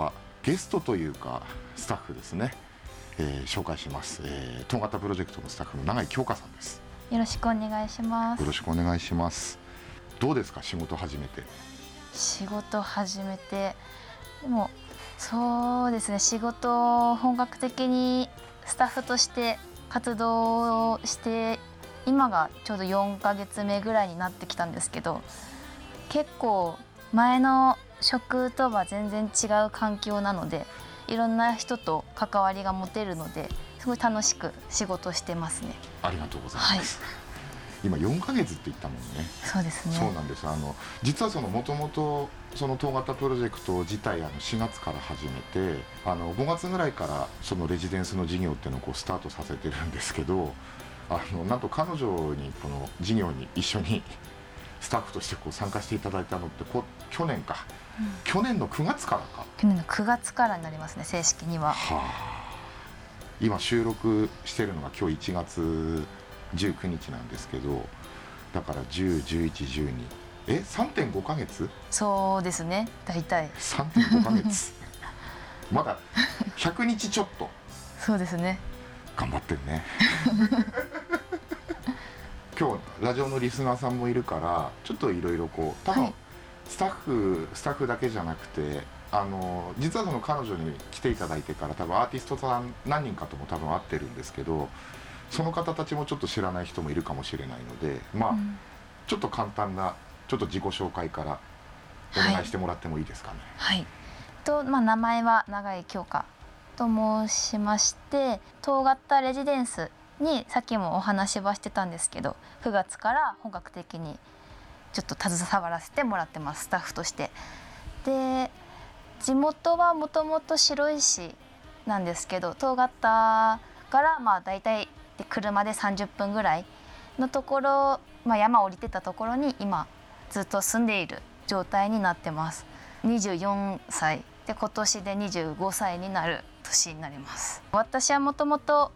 はゲストというかスタッフですね、えー、紹介します、えー、東型プロジェクトのスタッフの永井京香さんです。よろしくお願いします。よろしくお願いします。どうですか？仕事始めて。仕事始めて。でもそうですね。仕事を本格的にスタッフとして活動して今がちょうど4ヶ月目ぐらいになってきたんですけど結構前の職とは全然違う環境なのでいろんな人と関わりが持てるのですごい楽しく仕事してますね。ありがとうございます、はい。今4か月って言ったもんね。そうですね。そうなんです。あの実はそのもともとその東型プロジェクト自体あの4月から始めてあの5月ぐらいからそのレジデンスの事業っていうのをこうスタートさせてるんですけどあのなんと彼女にこの事業に一緒にスタッフとしてこう参加していただいたのってこ去年か、うん、去年の9月からか。去年の9月からになりますね正式には、はあ、今収録してるのが今日1月19日なんですけどだから101112え3.5か月？そうですね。大体。3.5か月。まだ100日ちょっと。そうですね。頑張ってるね 今日ラジオのリスナーさんもいるからちょっといろいろこう多分、スタッフスタッフだけじゃなくてあの実はその彼女に来ていただいてから多分アーティストさん何人かとも多分会ってるんですけどその方たちもちょっと知らない人もいるかもしれないのでまあ、うん、ちょっと簡単なちょっと自己紹介からお願いしてもらってもいいですかね。はい、はい、とまあ、名前は永井京香と申しまして東型レジデンスにさっきもお話はしてたんですけど9月から本格的にちょっと携わらせてもらってますスタッフとして。で地元はもともと白石なんですけど東型からまあ大体で車で30分ぐらいのところ、まあ、山降りてたところに今ずっと住んでいる状態になってます。24歳。で今年で25歳になる年になります。私はもともと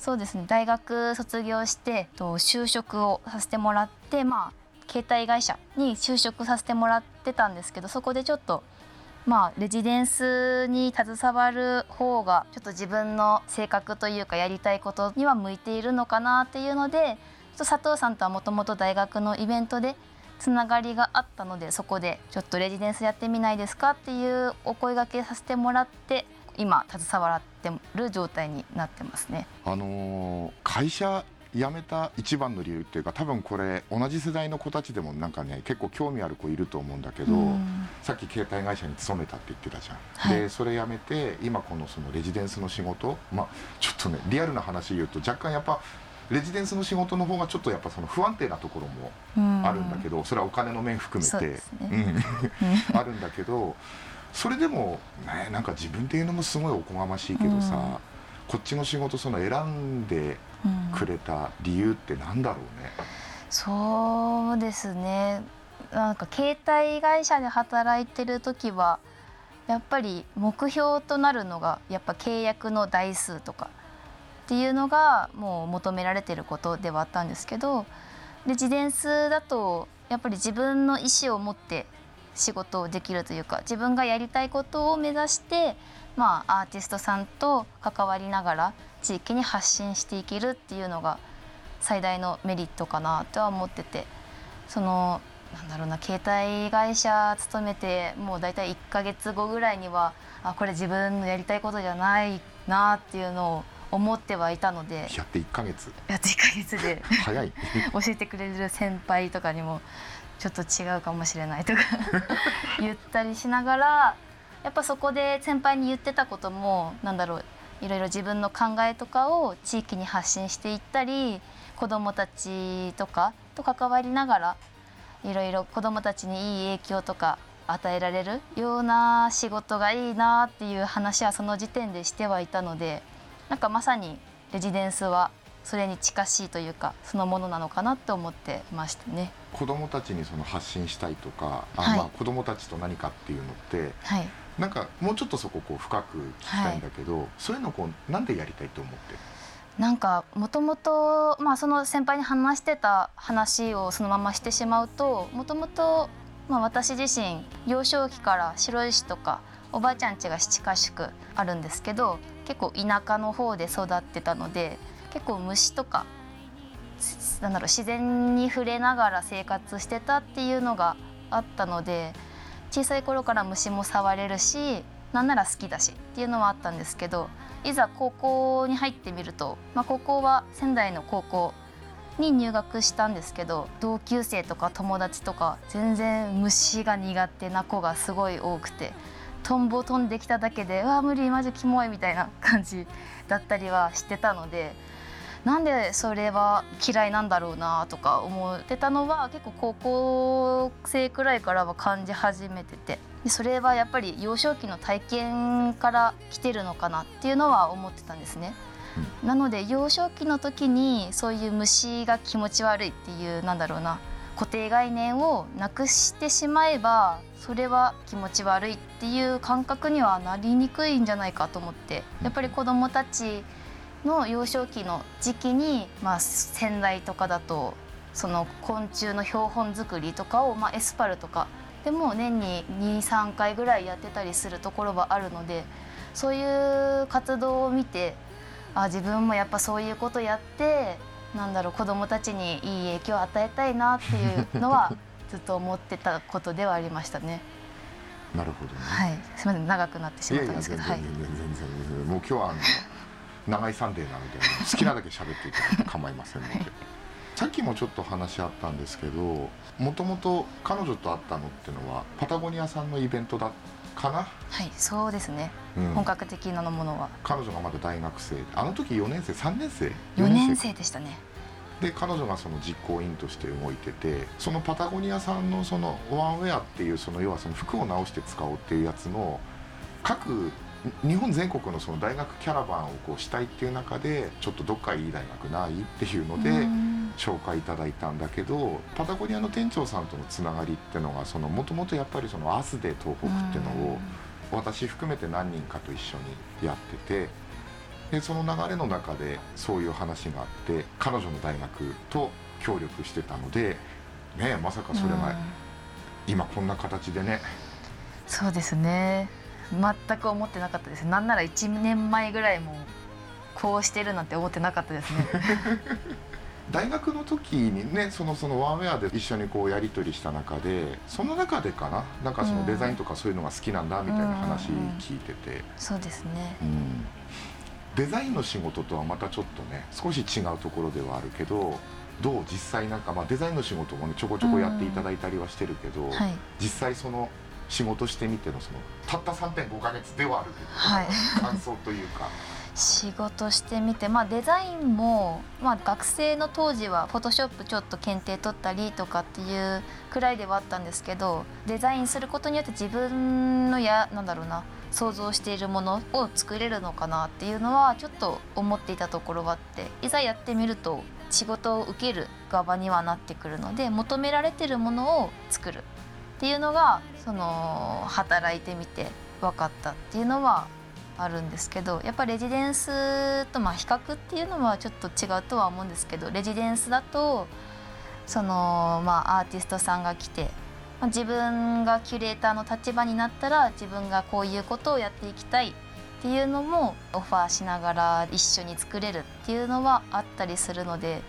そうですね。大学卒業してと就職をさせてもらってまあ携帯会社に就職させてもらってたんですけどそこでちょっとまあレジデンスに携わる方がちょっと自分の性格というかやりたいことには向いているのかなっていうのでちょっと佐藤さんとはもともと大学のイベントでつながりがあったのでそこでちょっとレジデンスやってみないですかっていうお声がけさせてもらって今携わってる状態になってますね。あのー、会社辞めた一番の理由っていうか多分これ同じ世代の子たちでもなんかね結構興味ある子いると思うんだけど、さっき携帯会社に勤めたって言ってたじゃん、はい、でそれ辞めて今このそのレジデンスの仕事まあちょっとねリアルな話言うと若干やっぱレジデンスの仕事の方がちょっとやっぱその不安定なところもあるんだけどそれはお金の面含めて、ね、うん、あるんだけどそれでもねなんか自分っていうのもすごいおこがましいけどさ、こっちの仕事その選んでくれた理由ってなんだろうね、うん、そうですね。なんか携帯会社で働いてる時はやっぱり目標となるのがやっぱ契約の台数とかっていうのがもう求められてることではあったんですけどレジデンスだとやっぱり自分の意思を持って仕事をできるというか自分がやりたいことを目指してまあアーティストさんと関わりながら地域に発信していけるっていうのが最大のメリットかなとは思っててそのなんだろうな携帯会社勤めてもう大体1か月後ぐらいにはあこれ自分のやりたいことじゃないなっていうのを思ってはいたのでやって1か月。やって1か月で早い。教えてくれる先輩とかにもちょっと違うかもしれないとか 言ったりしながらやっぱそこで先輩に言ってたこともなんだろういろいろ自分の考えとかを地域に発信していったり子どもたちとかと関わりながらいろいろ子どもたちにいい影響とか与えられるような仕事がいいなっていう話はその時点でしてはいたのでなんかまさにレジデンスはそれに近しいというかそのものなのかなって思ってましたね。子どもたちにその発信したいとか、あ、はい、まあ子どもたちと何かっていうのって、はい、なんかもうちょっとそここう深く聞きたいんだけど、はい、そういうのこうなんでやりたいと思って？なんかもともとまあその先輩に話してた話をそのまましてしまうともともとまあ私自身幼少期から白石とかおばあちゃん家が七ヶ宿あるんですけど結構田舎の方で育ってたので結構虫とかなんだろう自然に触れながら生活してたっていうのがあったので小さい頃から虫も触れるしなんなら好きだしっていうのはあったんですけどいざ高校に入ってみると、まあ、高校は仙台の高校に入学したんですけど同級生とか友達とか全然虫が苦手な子がすごい多くてトンボ飛んできただけで「うわ無理マジキモい」みたいな感じだったりはしてたのでなんでそれは嫌いなんだろうなとか思ってたのは結構高校生くらいからは感じ始めてて。でそれはやっぱり幼少期の体験から来てるのかなっていうのは思ってたんですね。なので幼少期の時にそういう虫が気持ち悪いっていうなんだろうな固定概念をなくしてしまえばそれは気持ち悪いっていう感覚にはなりにくいんじゃないかと思って。やっぱり子どもたちの幼少期の時期に、まあ、仙台とかだとその昆虫の標本作りとかを、まあ、エスパルとかでも年に23回ぐらいやってたりするところはあるのでそういう活動を見てあ自分もやっぱそういうことやってなんだろう子どもたちにいい影響を与えたいなっていうのは ずっと思ってたことではありましたね。なるほど、ね、はい、すみません。長くなってしまったんですけど、全然全然全然、もう今日はあの長いサンデーなので好きなだけ喋っていただいて構いませんので。さっきもちょっと話あったんですけどもともと彼女と会ったのっていうのはパタゴニアさんのイベントだかな？はいそうですね、うん、本格的なものは。彼女がまだ大学生。あの時4年生3年生？4年生でしたね。で彼女がその実行委員として動いててそのパタゴニアさんのそのワンウェアっていうその要はその服を直して使おうっていうやつの各日本全国のその大学キャラバンをこうしたいっていう中でちょっとどっかいい大学ない？っていうので紹介いただいたんだけどパタゴニアの店長さんとのつながりっていうのがもともとやっぱりそのアスデ東北っていうのを私含めて何人かと一緒にやっててでその流れの中でそういう話があって彼女の大学と協力してたのでねまさかそれが今こんな形でね。そうですね全く思ってなかったです。なんなら1年前ぐらいもこうしてるなんて思ってなかったですね。大学の時にねそのそのワンウェアで一緒にこうやり取りした中でその中でかな？なんかそのデザインとかそういうのが好きなんだみたいな話聞いてて、うん。うん、そうですね、うん、デザインの仕事とはまたちょっとね少し違うところではあるけどどう？実際なんか、まあ、デザインの仕事もねちょこちょこやっていただいたりはしてるけど、はい、実際その仕事してみてのそのたった3.5か月ではあるけど、はい、感想というか。仕事してみて、まあ、デザインも、まあ、学生の当時はフォトショップちょっと検定取ったりとかっていうくらいではあったんですけどデザインすることによって自分のやなんだろうな想像しているものを作れるのかなっていうのはちょっと思っていたところがあっていざやってみると仕事を受ける側にはなってくるので求められてるものを作るっていうのがその働いてみて分かったっていうのはあるんですけどやっぱレジデンスとまあ比較っていうのはちょっと違うとは思うんですけどレジデンスだとそのまあアーティストさんが来て、自分がキュレーターの立場になったら自分がこういうことをやっていきたいっていうのもオファーしながら一緒に作れるっていうのはあったりするので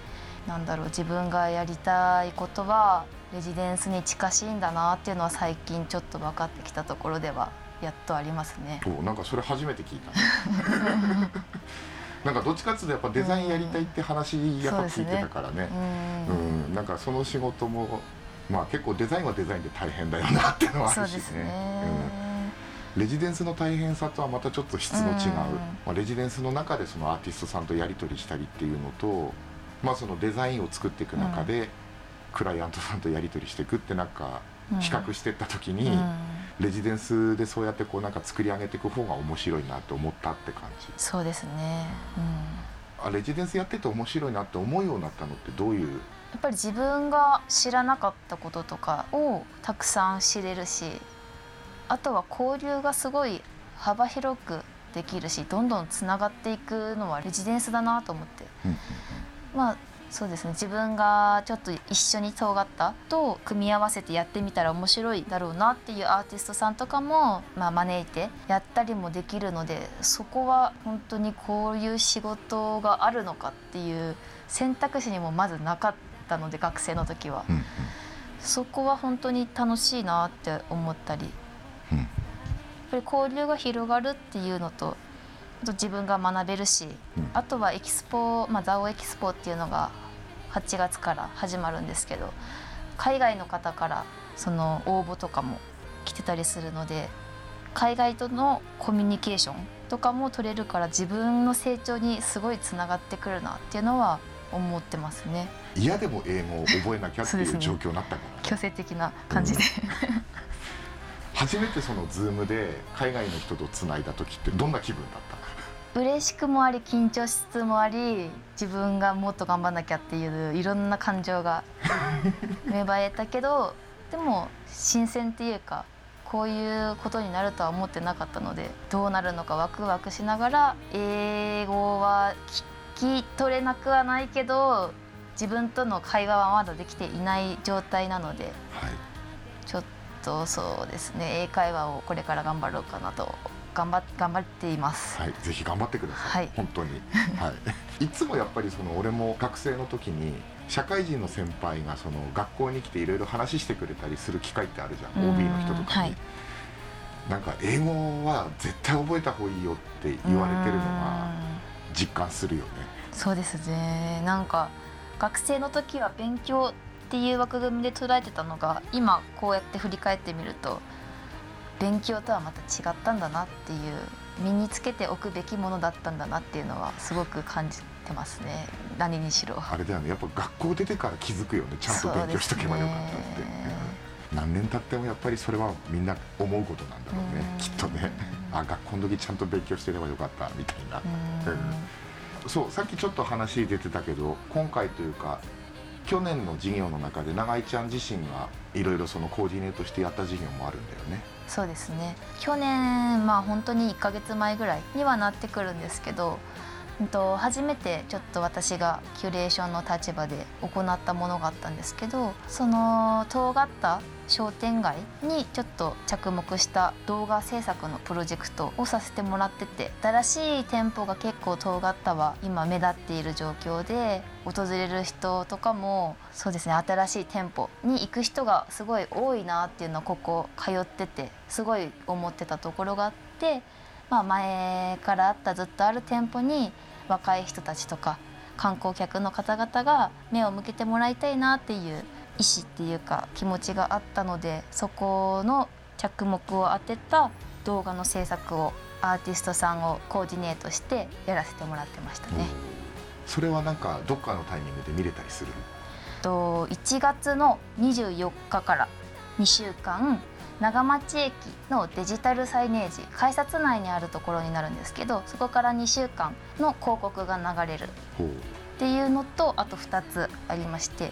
なんだろう自分がやりたいことはレジデンスに近しいんだなっていうのは最近ちょっと分かってきたところではやっとありますね。おなんかそれ初めて聞いた、なんかどっちかっていうとやっぱデザインやりたいって話やっぱ聞いてたからね,、うん、うん、なんかその仕事もまあ結構デザインはデザインで大変だよなっていうのはあるしね。ね。うん、レジデンスの大変さとはまたちょっと質の違う、まあ、レジデンスの中でそのアーティストさんとやり取りしたりっていうのと、まあ、そのデザインを作っていく中で、クライアントさんとやり取りしていくってなんか比較していった時に、レジデンスでそうやってこうなんか作り上げていく方が面白いなって思ったって感じ。そうですね、うん、あレジデンスやってて面白いなって思うようになったのってどういう？やっぱり自分が知らなかったこととかをたくさん知れるしあとは交流がすごい幅広くできるしどんどんつながっていくのはレジデンスだなと思って、まあそうですね。自分がちょっと一緒に尖ったと組み合わせてやってみたら面白いだろうなっていうアーティストさんとかも、まあ、招いてやったりもできるのでそこは本当にこういう仕事があるのかっていう選択肢にもまずなかったので学生の時は、うんうん。そこは本当に楽しいなって思ったり。うん。やっぱり交流が広がるっていうのと自分が学べるし、うん。あとはエキスポ、まあ、ザオエキスポっていうのが8月から始まるんですけど海外の方からその応募とかも来てたりするので海外とのコミュニケーションとかも取れるから自分の成長にすごいつながってくるなっていうのは思ってますね。嫌でも英語を覚えなきゃっていう状況になったから、強制的な感じで、初めてそのズームで海外の人とつないだ時ってどんな気分だった嬉しくもあり緊張しつつもあり自分がもっと頑張んなきゃっていういろんな感情が 芽生えたけどでも新鮮っていうかこういうことになるとは思ってなかったのでどうなるのかワクワクしながら英語は聞き取れなくはないけど自分との会話はまだできていない状態なのではい。ちょっとそうですね英会話をこれから頑張ろうかなと頑張っ頑張っています。はい、ぜひ頑張ってください、はい。本当に、はい、いつもやっぱりその俺も学生の時に社会人の先輩がその学校に来ていろいろ話してくれたりする機会ってあるじゃん。うん。OB の人とかに、はい。なんか英語は絶対覚えた方がいいよって言われてるのはうん。実感するよね。そうですね。なんか学生の時は勉強っていう枠組みで捉えてたのが今こうやって振り返ってみると勉強とはまた違ったんだなっていう身につけておくべきものだったんだなっていうのはすごく感じてますね。何にしろ。あれだよね。やっぱ学校出てから気づくよね。ちゃんと勉強しとけばよかったって、ね。うん何年経ってもやっぱりそれはみんな思うことなんだろうね。うん。きっとね。あ学校の時ちゃんと勉強してればよかったみたいな、うん。そうさっきちょっと話出てたけど今回というか去年の授業の中で永井ちゃん自身がいろいろそのコーディネートしてやった授業もあるんだよね。そうですね。去年まあ本当に1ヶ月前ぐらいにはなってくるんですけど、と、初めてちょっと私がキュレーションの立場で行ったものがあったんですけどその尖った商店街にちょっと着目した動画制作のプロジェクトをさせてもらってて新しい店舗が結構尖ったは今目立っている状況で訪れる人とかもそうですね新しい店舗に行く人がすごい多いなっていうのはここ通っててすごい思ってたところがあって、まあ、前からあったずっとある店舗に若い人たちとか観光客の方々が目を向けてもらいたいなっていう意思っていうか気持ちがあったのでそこの着目を当てた動画の制作をアーティストさんをコーディネートしてやらせてもらってましたね。それはなんかどっかのタイミングで見れたりする？と1月の24日から2週間長町駅のデジタルサイネージ改札内にあるところになるんですけどそこから2週間の広告が流れる。っていうのとあと2つありまして、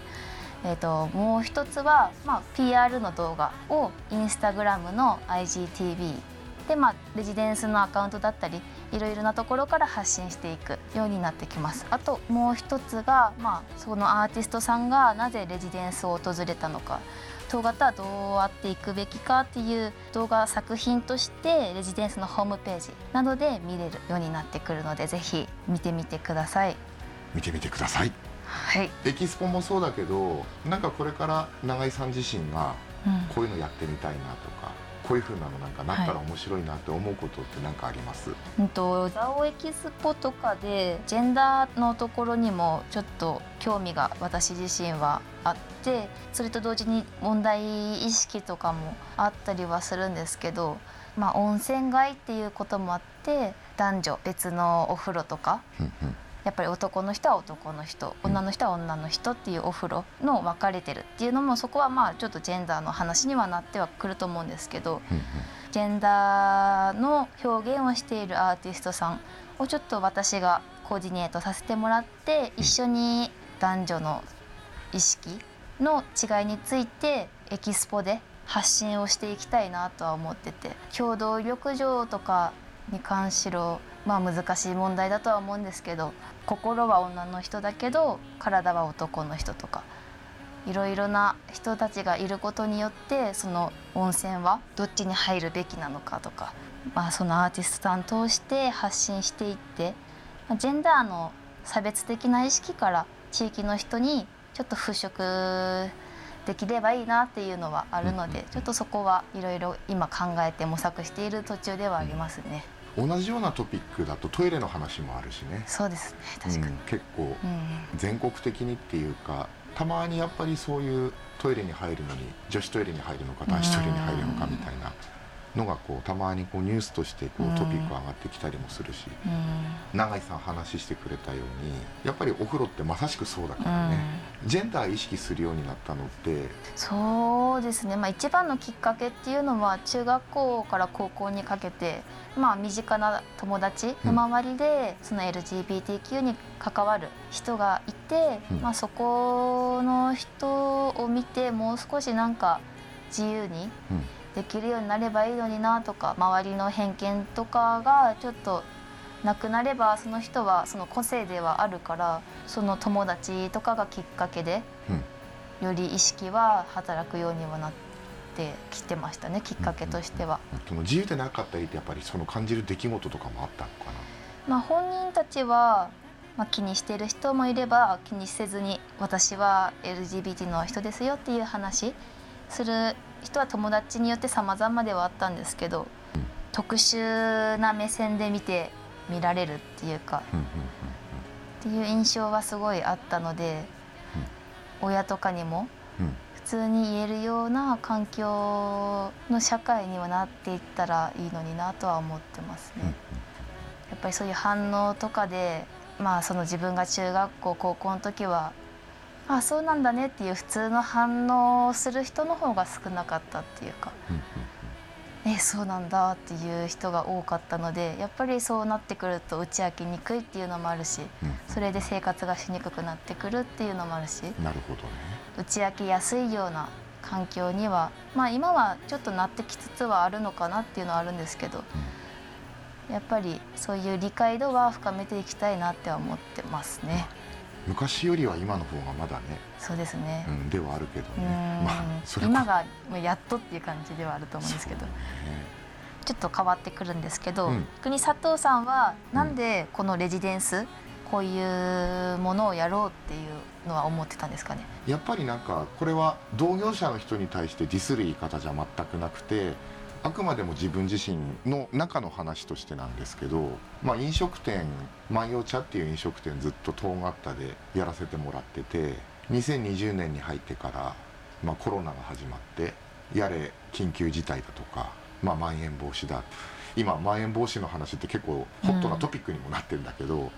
えー、ともう一つは、まあ、PR の動画をインスタグラムの IGTV で、まあ、レジデンスのアカウントだったりいろいろなところから発信していくようになってきます。あともう一つが、まあ、そのアーティストさんがなぜレジデンスを訪れたのか当型はどうあっていくべきかっていう動画作品としてレジデンスのホームページなどで見れるようになってくるのでぜひ見てみてください。見てみてくださいはい、エキスポもそうだけどなんかこれから永井さん自身がうんこういうのやってみたいなとかこういうふうなのなんかなったらはい。面白いなって思うことって何かあります、うんとザオエキスポとかでジェンダーのところにもちょっと興味が私自身はあってそれと同時に問題意識とかもあったりはするんですけど、まあ、温泉街っていうこともあって男女別のお風呂とかやっぱり男の人は男の人女の人は女の人っていうお風呂の分かれてるっていうのもそこはまあちょっとジェンダーの話にはなってはくると思うんですけどジェンダーの表現をしているアーティストさんをちょっと私がコーディネートさせてもらって一緒に男女の意識の違いについてエキスポで発信をしていきたいなとは思ってて共同浴場とかに関しろまあ難しい問題だとは思うんですけど心は女の人だけど体は男の人とかいろいろな人たちがいることによってその温泉はどっちに入るべきなのかとか、まあ、そのアーティストさん通して発信していってジェンダーの差別的な意識から地域の人にちょっと払拭できればいいなっていうのはあるので、ちょっとそこはいろいろ今考えて模索している途中ではありますね。同じようなトピックだとトイレの話もあるしね。そうですね確かに、うん、結構全国的にっていうか、たまにやっぱりそういうトイレに入るのに女子トイレに入るのか男子トイレに入るのかみたいなのがこうたまにこうニュースとしてこうトピック上がってきたりもするし、永井さん話してくれたようにやっぱりお風呂ってまさしくそうだからね、ジェンダー意識するようになったのって。そうですね、まあ、一番のきっかけっていうのは中学校から高校にかけて、まあ、身近な友達の周りで、その LGBTQ に関わる人がいて、うん、まあ、そこの人を見てもう少しなんか自由に、うんできるようになればいいのになとか周りの偏見とかがちょっとなくなればその人はその個性ではあるからその友達とかがきっかけで、より意識は働くようにはなってきてましたねきっかけとしては。その自由でなかったりってやっぱりその感じる出来事とかもあったのかな、まあ、本人たちはまあ、気にしてる人もいれば気にせずに私は LGBT の人ですよっていう話する人は友達によって様々ではあったんですけど、特殊な目線で見て見られるっていうか、っていう印象はすごいあったので、親とかにも普通に言えるような環境の社会にはなっていったらいいのになとは思ってますね。やっぱりそういう反応とかでまあその自分が中学校高校の時はあそうなんだねっていう普通の反応をする人の方が少なかったっていうか、えそうなんだっていう人が多かったのでやっぱりそうなってくると打ち明けにくいっていうのもあるし、それで生活がしにくくなってくるっていうのもあるしなるほど、ね、打ち明けやすいような環境にはまあ今はちょっとなってきつつはあるのかなっていうのはあるんですけど、やっぱりそういう理解度は深めていきたいなって思ってますね。昔よりは今の方がまだねそうですね、うん、ではあるけどね、まあ、それ今がやっとっていう感じではあると思うんですけど、ね、ちょっと変わってくるんですけど、うん、逆に佐藤さんはなんでこのレジデンス、うん、こういうものをやろうっていうのは思ってたんですかね？やっぱりなんかこれは同業者の人に対してディスる言い方じゃ全くなくてあくまでも自分自身の中の話としてなんですけど、まあ、飲食店万葉茶っていう飲食店ずっと東型でやらせてもらってて2020年に入ってから、まあ、コロナが始まってやれ緊急事態だとか、まあ、まん延防止だ今まん延防止の話って結構ホットなトピックにもなってるんだけど、うん、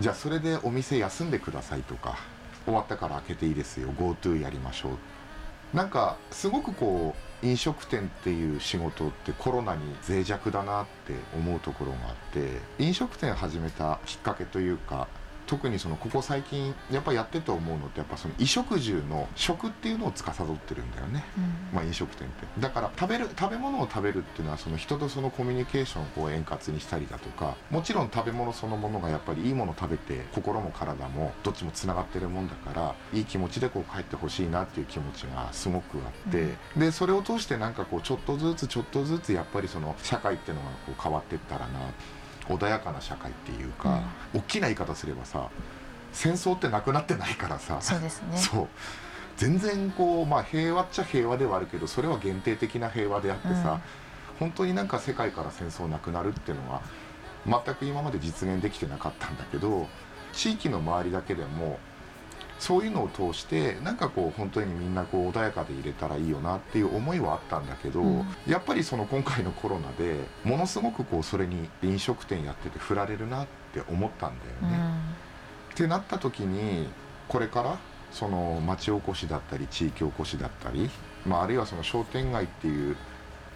じゃあそれでお店休んでくださいとか終わったから開けていいですよ GoTo やりましょう。なんかすごくこう飲食店っていう仕事ってコロナに脆弱だなって思うところがあって飲食店始めたきっかけというか特にそのここ最近やっぱやってて思うのってやっぱその衣食住の食っていうのを司ってるんだよね、うん、まあ、飲食店って。だから食べる食べ物を食べるっていうのはその人とそのコミュニケーションをこう円滑にしたりだとかもちろん食べ物そのものがやっぱりいいもの食べて心も体もどっちもつながってるもんだからいい気持ちでこう帰ってほしいなっていう気持ちがすごくあって、うん、でそれを通してなんかこうちょっとずつちょっとずつやっぱりその社会っていうのがこう変わっていったらな穏やかな社会っていうか、うん、大きな言い方すればさ戦争ってなくなってないからさそうですね。そう。全然こう、まあ、平和っちゃ平和ではあるけどそれは限定的な平和であってさ、うん、本当になんか世界から戦争なくなるっていうのは全く今まで実現できてなかったんだけど地域の周りだけでもそういうのを通してなんかこう本当にみんなこう穏やかでいれたらいいよなっていう思いはあったんだけど、うん、やっぱりその今回のコロナでものすごくこうそれに飲食店やってて振られるなって思ったんだよね。うん、ってなった時にこれからその町おこしだったり地域おこしだったり、まあ、あるいはその商店街っていう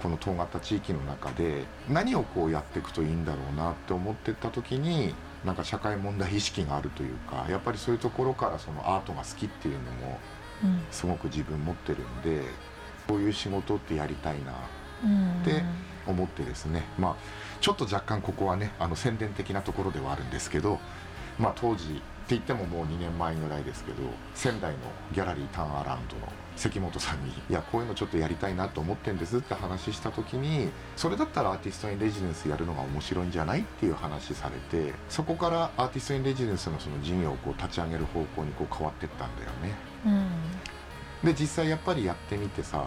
この遠型地域の中で何をこうやっていくといいんだろうなって思ってった時になんか社会問題意識があるというかやっぱりそういうところからそのアートが好きっていうのもすごく自分持ってるんで、こういう仕事ってやりたいなって思ってですね。まあちょっと若干ここはねあの宣伝的なところではあるんですけどまあ当時って言ってももう2年前ぐらいですけど仙台のギャラリーターンアラウンドの関本さんに「いやこういうのちょっとやりたいなと思ってんです」って話した時にそれだったらアーティスト・イン・レジデンスやるのが面白いんじゃない？っていう話されてそこからアーティスト・イン・レジデンスのその事業をこう立ち上げる方向にこう変わってったんだよね。うん、で実際やっぱりやってみてさ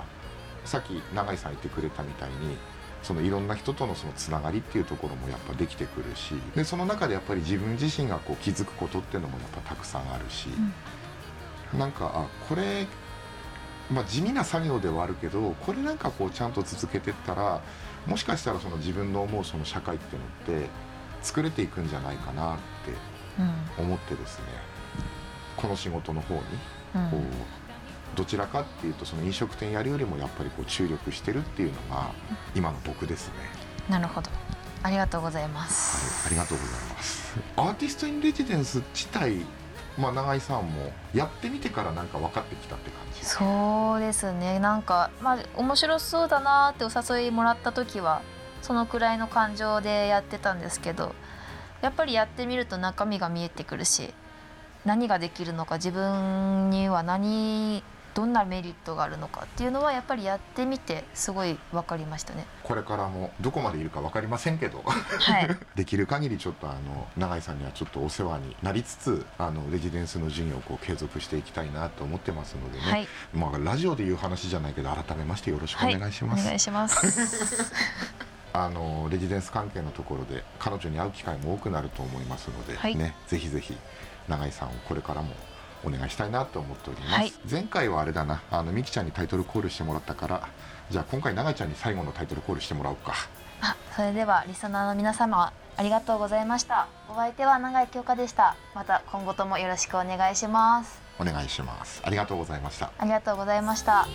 さっき永井さん言ってくれたみたいにそのいろんな人とのそのつながりっていうところもやっぱできてくるしでその中でやっぱり自分自身がこう気づくことっていうのもやっぱたくさんあるし、うん、なんかあこれまあ、地味な作業ではあるけどこれなんかこうちゃんと続けてったらもしかしたらその自分の思うその社会っていうのって作れていくんじゃないかなって思ってですね、うん、この仕事の方にこう、どちらかっていうとその飲食店やるよりもやっぱりこう注力してるっていうのが今の僕ですね。なるほど。ありがとうございます、はい、ありがとうございます。アーティスト・イン・レジデンス自体まあ、永井さんもやってみてからなんか分かってきたって感じ。そうですね。なんか、まあ、面白そうだなってお誘いもらった時はそのくらいの感情でやってたんですけどやっぱりやってみると中身が見えてくるし何ができるのか自分には何どんなメリットがあるのかっていうのはやっぱりやってみてすごい分かりましたね。これからもどこまでいるか分かりませんけど、はい、できる限りちょっとあの永井さんにはちょっとお世話になりつつあのレジデンスの授業をこう継続していきたいなと思ってますのでね、はい、まあ、ラジオでいう話じゃないけど改めましてよろしくお願いします。はい、お願いします。あのレジデンス関係のところで彼女に会う機会も多くなると思いますので、はい、ね、ぜひぜひ永井さんをこれからもお願いしたいなと思っております、はい、前回はあれだな。あのみきちゃんにタイトルコールしてもらったからじゃあ今回永井ちゃんに最後のタイトルコールしてもらおうか。あそれではリスナーの皆様ありがとうございました。お相手は永井京香でした。また今後ともよろしくお願いします。お願いします。ありがとうございました。ありがとうございました